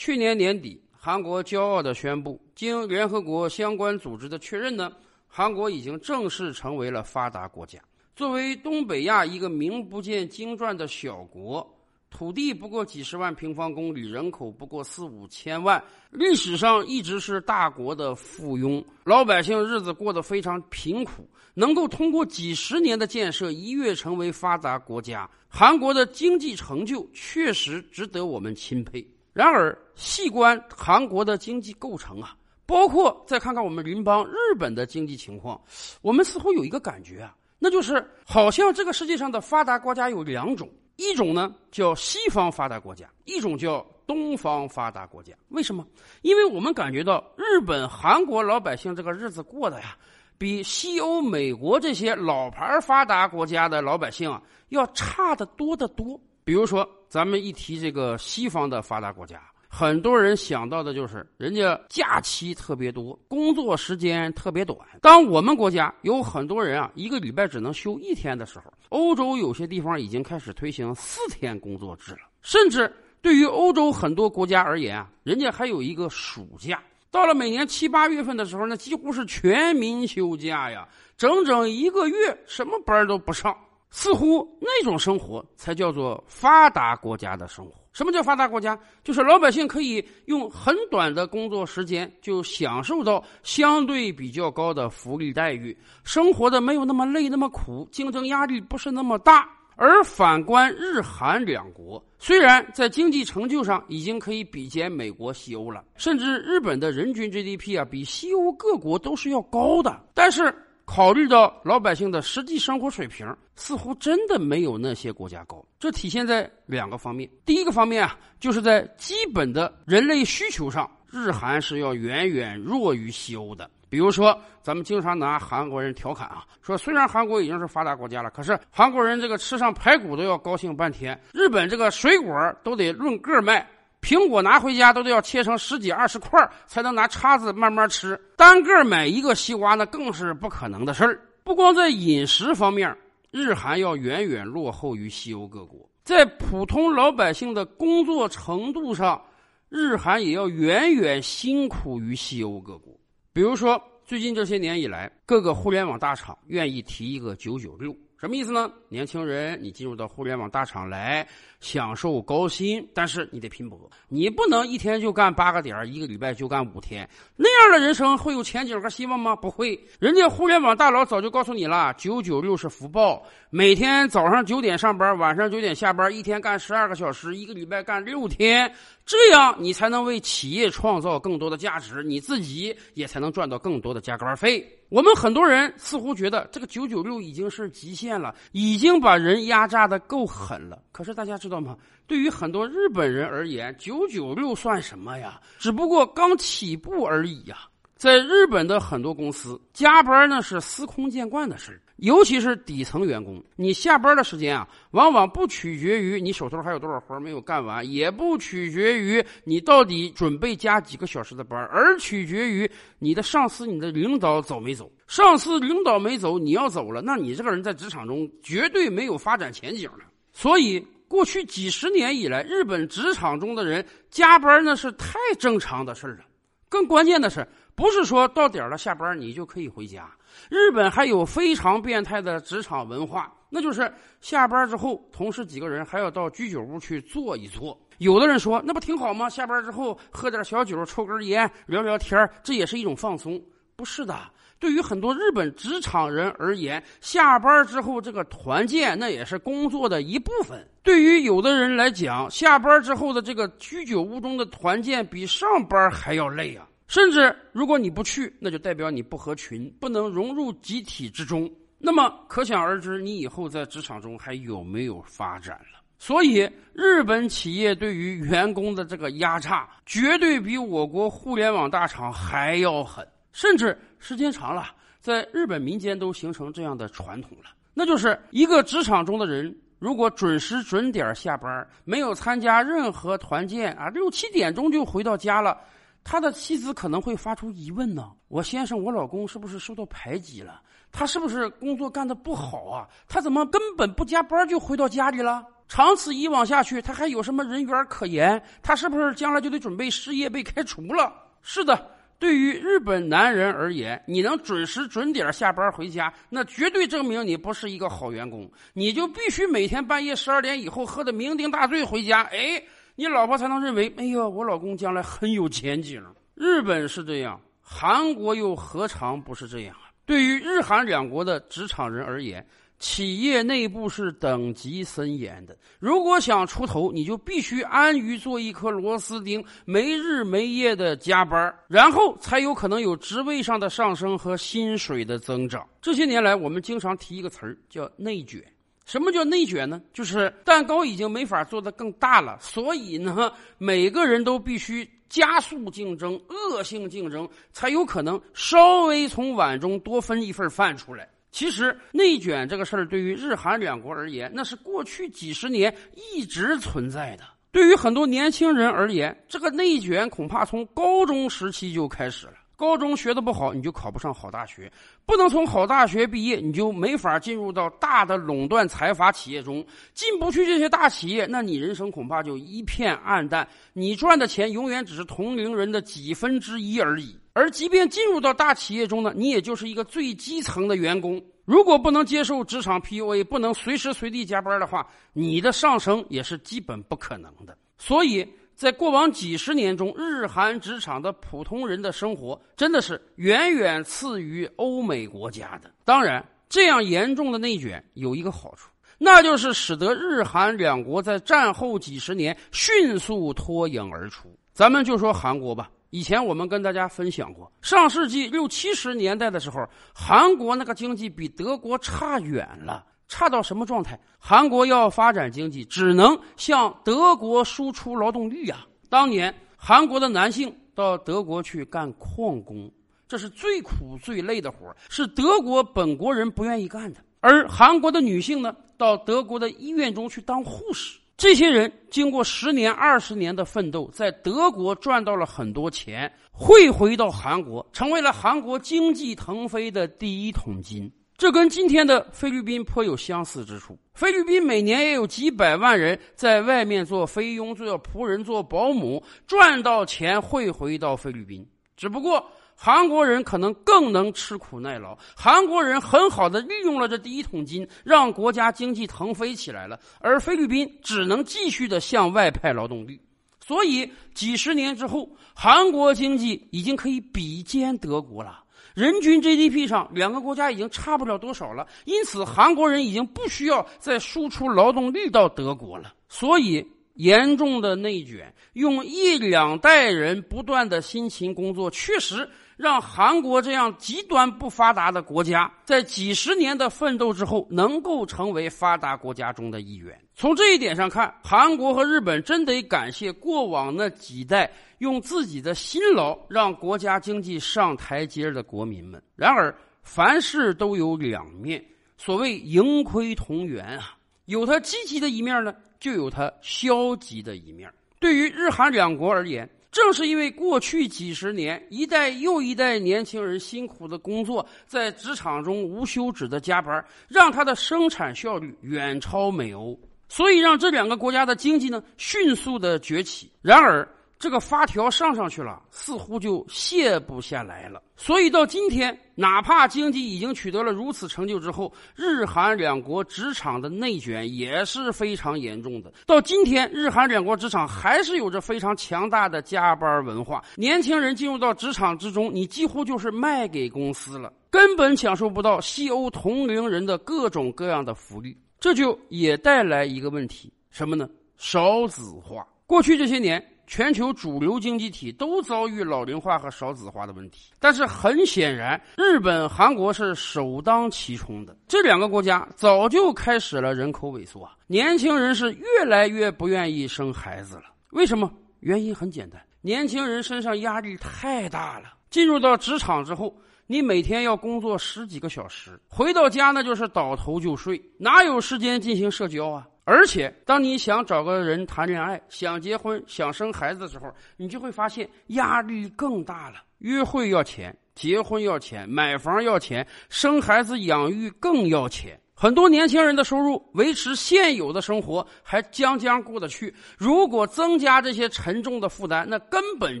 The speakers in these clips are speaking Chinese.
去年年底，韩国骄傲地宣布，经联合国相关组织的确认呢，韩国已经正式成为了发达国家。作为东北亚一个名不见经传的小国，土地不过几十万平方公里，人口不过四五千万，历史上一直是大国的附庸，老百姓日子过得非常贫苦。能够通过几十年的建设一跃成为发达国家，韩国的经济成就确实值得我们钦佩。然而，细观韩国的经济构成啊，包括再看看我们邻邦日本的经济情况，我们似乎有一个感觉啊，那就是好像这个世界上的发达国家有两种，一种呢叫西方发达国家，一种叫东方发达国家。为什么？因为我们感觉到日本、韩国老百姓这个日子过的呀。比西欧、美国这些老牌发达国家的老百姓啊，要差得多得多。比如说，咱们一提这个西方的发达国家，很多人想到的就是人家假期特别多，工作时间特别短。当我们国家有很多人啊，一个礼拜只能休一天的时候，欧洲有些地方已经开始推行四天工作制了。甚至对于欧洲很多国家而言啊，人家还有一个暑假。到了每年七八月份的时候呢，几乎是全民休假呀，整整一个月什么班都不上，似乎那种生活才叫做发达国家的生活。什么叫发达国家？就是老百姓可以用很短的工作时间就享受到相对比较高的福利待遇，生活的没有那么累那么苦，竞争压力不是那么大。而反观日韩两国，虽然在经济成就上已经可以比肩美国、西欧了，甚至日本的人均 GDP 啊比西欧各国都是要高的，但是考虑到老百姓的实际生活水平，似乎真的没有那些国家高。这体现在两个方面，第一个方面啊，就是在基本的人类需求上，日韩是要远远弱于西欧的。比如说，咱们经常拿韩国人调侃啊，说虽然韩国已经是发达国家了，可是韩国人这个吃上排骨都要高兴半天。日本这个水果都得论个卖，苹果拿回家都得要切成十几二十块才能拿叉子慢慢吃，单个买一个西瓜那更是不可能的事儿。不光在饮食方面，日韩要远远落后于西欧各国，在普通老百姓的工作程度上，日韩也要远远辛苦于西欧各国。比如说，最近这些年以来，各个互联网大厂愿意提一个“九九六”。什么意思呢？年轻人，你进入到互联网大厂来享受高薪，但是你得拼搏，你不能一天就干八个点一个礼拜就干五天，那样的人生会有前景和希望吗？不会。人家互联网大佬早就告诉你了，九九六是福报，每天早上九点上班，晚上九点下班，一天干十二个小时，一个礼拜干六天，这样你才能为企业创造更多的价值，你自己也才能赚到更多的加班费。我们很多人似乎觉得这个九九六已经是极限了，已已经把人压榨的够狠了。可是大家知道吗？对于很多日本人而言，九九六算什么呀？只不过刚起步而已呀。在日本的很多公司，加班呢是司空见惯的事儿。尤其是底层员工，你下班的时间啊，往往不取决于你手头还有多少活没有干完，也不取决于你到底准备加几个小时的班，而取决于你的上司、你的领导走没走。上司、领导没走，你要走了，那你这个人在职场中绝对没有发展前景了。所以，过去几十年以来，日本职场中的人加班那是太正常的事了。更关键的是。不是说到点了下班你就可以回家。日本还有非常变态的职场文化，那就是下班之后，同事几个人还要到居酒屋去坐一坐。有的人说，那不挺好吗？下班之后喝点小酒，抽根烟，聊聊天这也是一种放松。不是的，对于很多日本职场人而言，下班之后这个团建那也是工作的一部分。对于有的人来讲，下班之后的这个居酒屋中的团建比上班还要累啊。甚至，如果你不去，那就代表你不合群，不能融入集体之中。那么，可想而知，你以后在职场中还有没有发展了？所以，日本企业对于员工的这个压榨，绝对比我国互联网大厂还要狠。甚至时间长了，在日本民间都形成这样的传统了，那就是一个职场中的人，如果准时准点下班，没有参加任何团建啊，六七点钟就回到家了。他的妻子可能会发出疑问呢：我先生，我老公是不是受到排挤了？他是不是工作干的不好啊？他怎么根本不加班就回到家里了？长此以往下去，他还有什么人缘可言？他是不是将来就得准备失业被开除了？是的，对于日本男人而言，你能准时准点下班回家，那绝对证明你不是一个好员工。你就必须每天半夜十二点以后喝的酩酊大醉回家，哎，你老婆才能认为，哎呀，我老公将来很有前景。日本是这样，韩国又何尝不是这样？对于日韩两国的职场人而言。企业内部是等级森严的，如果想出头，你就必须安于做一颗螺丝钉，没日没夜的加班，然后才有可能有职位上的上升和薪水的增长。这些年来，我们经常提一个词儿叫内卷。什么叫内卷呢？就是蛋糕已经没法做得更大了，所以呢，每个人都必须加速竞争、恶性竞争，才有可能稍微从碗中多分一份饭出来。其实内卷这个事儿，对于日韩两国而言，那是过去几十年一直存在的。对于很多年轻人而言，这个内卷恐怕从高中时期就开始了。高中学的不好，你就考不上好大学；不能从好大学毕业，你就没法进入到大的垄断财阀企业中。进不去这些大企业，那你人生恐怕就一片暗淡。你赚的钱永远只是同龄人的几分之一而已。而即便进入到大企业中呢，你也就是一个最基层的员工。如果不能接受职场 PUA，不能随时随地加班的话，你的上升也是基本不可能的。所以在过往几十年中，日韩职场的普通人的生活真的是远远次于欧美国家的。当然，这样严重的内卷有一个好处，那就是使得日韩两国在战后几十年迅速脱颖而出。咱们就说韩国吧。以前我们跟大家分享过，上世纪六七十年代的时候，韩国那个经济比德国差远了，差到什么状态？韩国要发展经济，只能向德国输出劳动力呀。当年韩国的男性到德国去干矿工，这是最苦最累的活是德国本国人不愿意干的。而韩国的女性呢，到德国的医院中去当护士。这些人经过十年、二十年的奋斗，在德国赚到了很多钱，汇回到韩国，成为了韩国经济腾飞的第一桶金。这跟今天的菲律宾颇有相似之处。菲律宾每年也有几百万人在外面做菲佣、做仆人、做保姆，赚到钱汇回到菲律宾。只不过。韩国人可能更能吃苦耐劳，韩国人很好的利用了这第一桶金，让国家经济腾飞起来了，而菲律宾只能继续的向外派劳动力。所以几十年之后，韩国经济已经可以比肩德国了，人均 GDP 上两个国家已经差不了多少了。因此，韩国人已经不需要再输出劳动力到德国了。所以，严重的内卷，用一两代人不断的辛勤工作，确实。让韩国这样极端不发达的国家，在几十年的奋斗之后，能够成为发达国家中的一员。从这一点上看，韩国和日本真得感谢过往那几代用自己的辛劳让国家经济上台阶的国民们。然而，凡事都有两面，所谓盈亏同源啊，有它积极的一面呢，就有它消极的一面。对于日韩两国而言。正是因为过去几十年一代又一代年轻人辛苦的工作，在职场中无休止的加班，让它的生产效率远超美欧，所以让这两个国家的经济呢迅速的崛起。然而，这个发条上上去了，似乎就卸不下来了。所以到今天，哪怕经济已经取得了如此成就之后，日韩两国职场的内卷也是非常严重的。到今天，日韩两国职场还是有着非常强大的加班文化。年轻人进入到职场之中，你几乎就是卖给公司了，根本享受不到西欧同龄人的各种各样的福利。这就也带来一个问题，什么呢？少子化。过去这些年。全球主流经济体都遭遇老龄化和少子化的问题，但是很显然，日本、韩国是首当其冲的。这两个国家早就开始了人口萎缩，年轻人是越来越不愿意生孩子了。为什么？原因很简单，年轻人身上压力太大了。进入到职场之后，你每天要工作十几个小时，回到家那就是倒头就睡，哪有时间进行社交啊？而且，当你想找个人谈恋爱、想结婚、想生孩子的时候，你就会发现压力更大了。约会要钱，结婚要钱，买房要钱，生孩子养育更要钱。很多年轻人的收入维持现有的生活还将将过得去，如果增加这些沉重的负担，那根本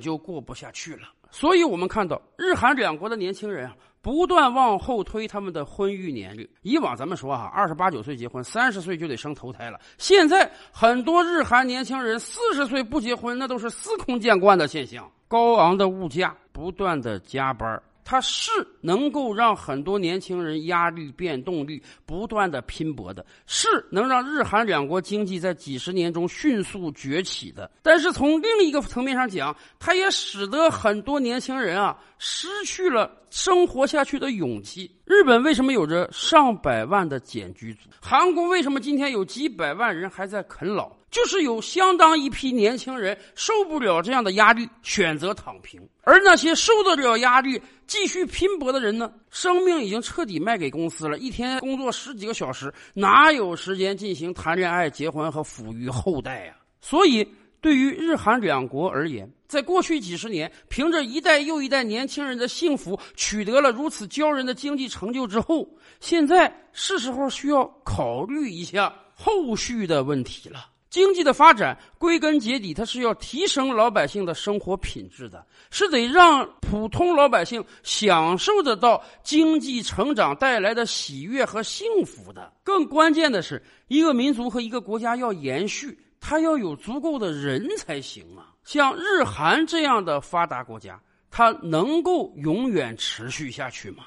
就过不下去了。所以，我们看到日韩两国的年轻人啊。不断往后推他们的婚育年龄。以往咱们说哈，二十八九岁结婚，三十岁就得生头胎了。现在很多日韩年轻人四十岁不结婚，那都是司空见惯的现象。高昂的物价，不断的加班。它是能够让很多年轻人压力变动力不断的拼搏的，是能让日韩两国经济在几十年中迅速崛起的。但是从另一个层面上讲，它也使得很多年轻人啊失去了生活下去的勇气。日本为什么有着上百万的简居族？韩国为什么今天有几百万人还在啃老？就是有相当一批年轻人受不了这样的压力，选择躺平；而那些受得了压力、继续拼搏的人呢，生命已经彻底卖给公司了，一天工作十几个小时，哪有时间进行谈恋爱、结婚和抚育后代呀？所以，对于日韩两国而言，在过去几十年，凭着一代又一代年轻人的幸福，取得了如此骄人的经济成就之后，现在是时候需要考虑一下后续的问题了。经济的发展归根结底，它是要提升老百姓的生活品质的，是得让普通老百姓享受得到经济成长带来的喜悦和幸福的。更关键的是，一个民族和一个国家要延续，它要有足够的人才行啊！像日韩这样的发达国家，它能够永远持续下去吗？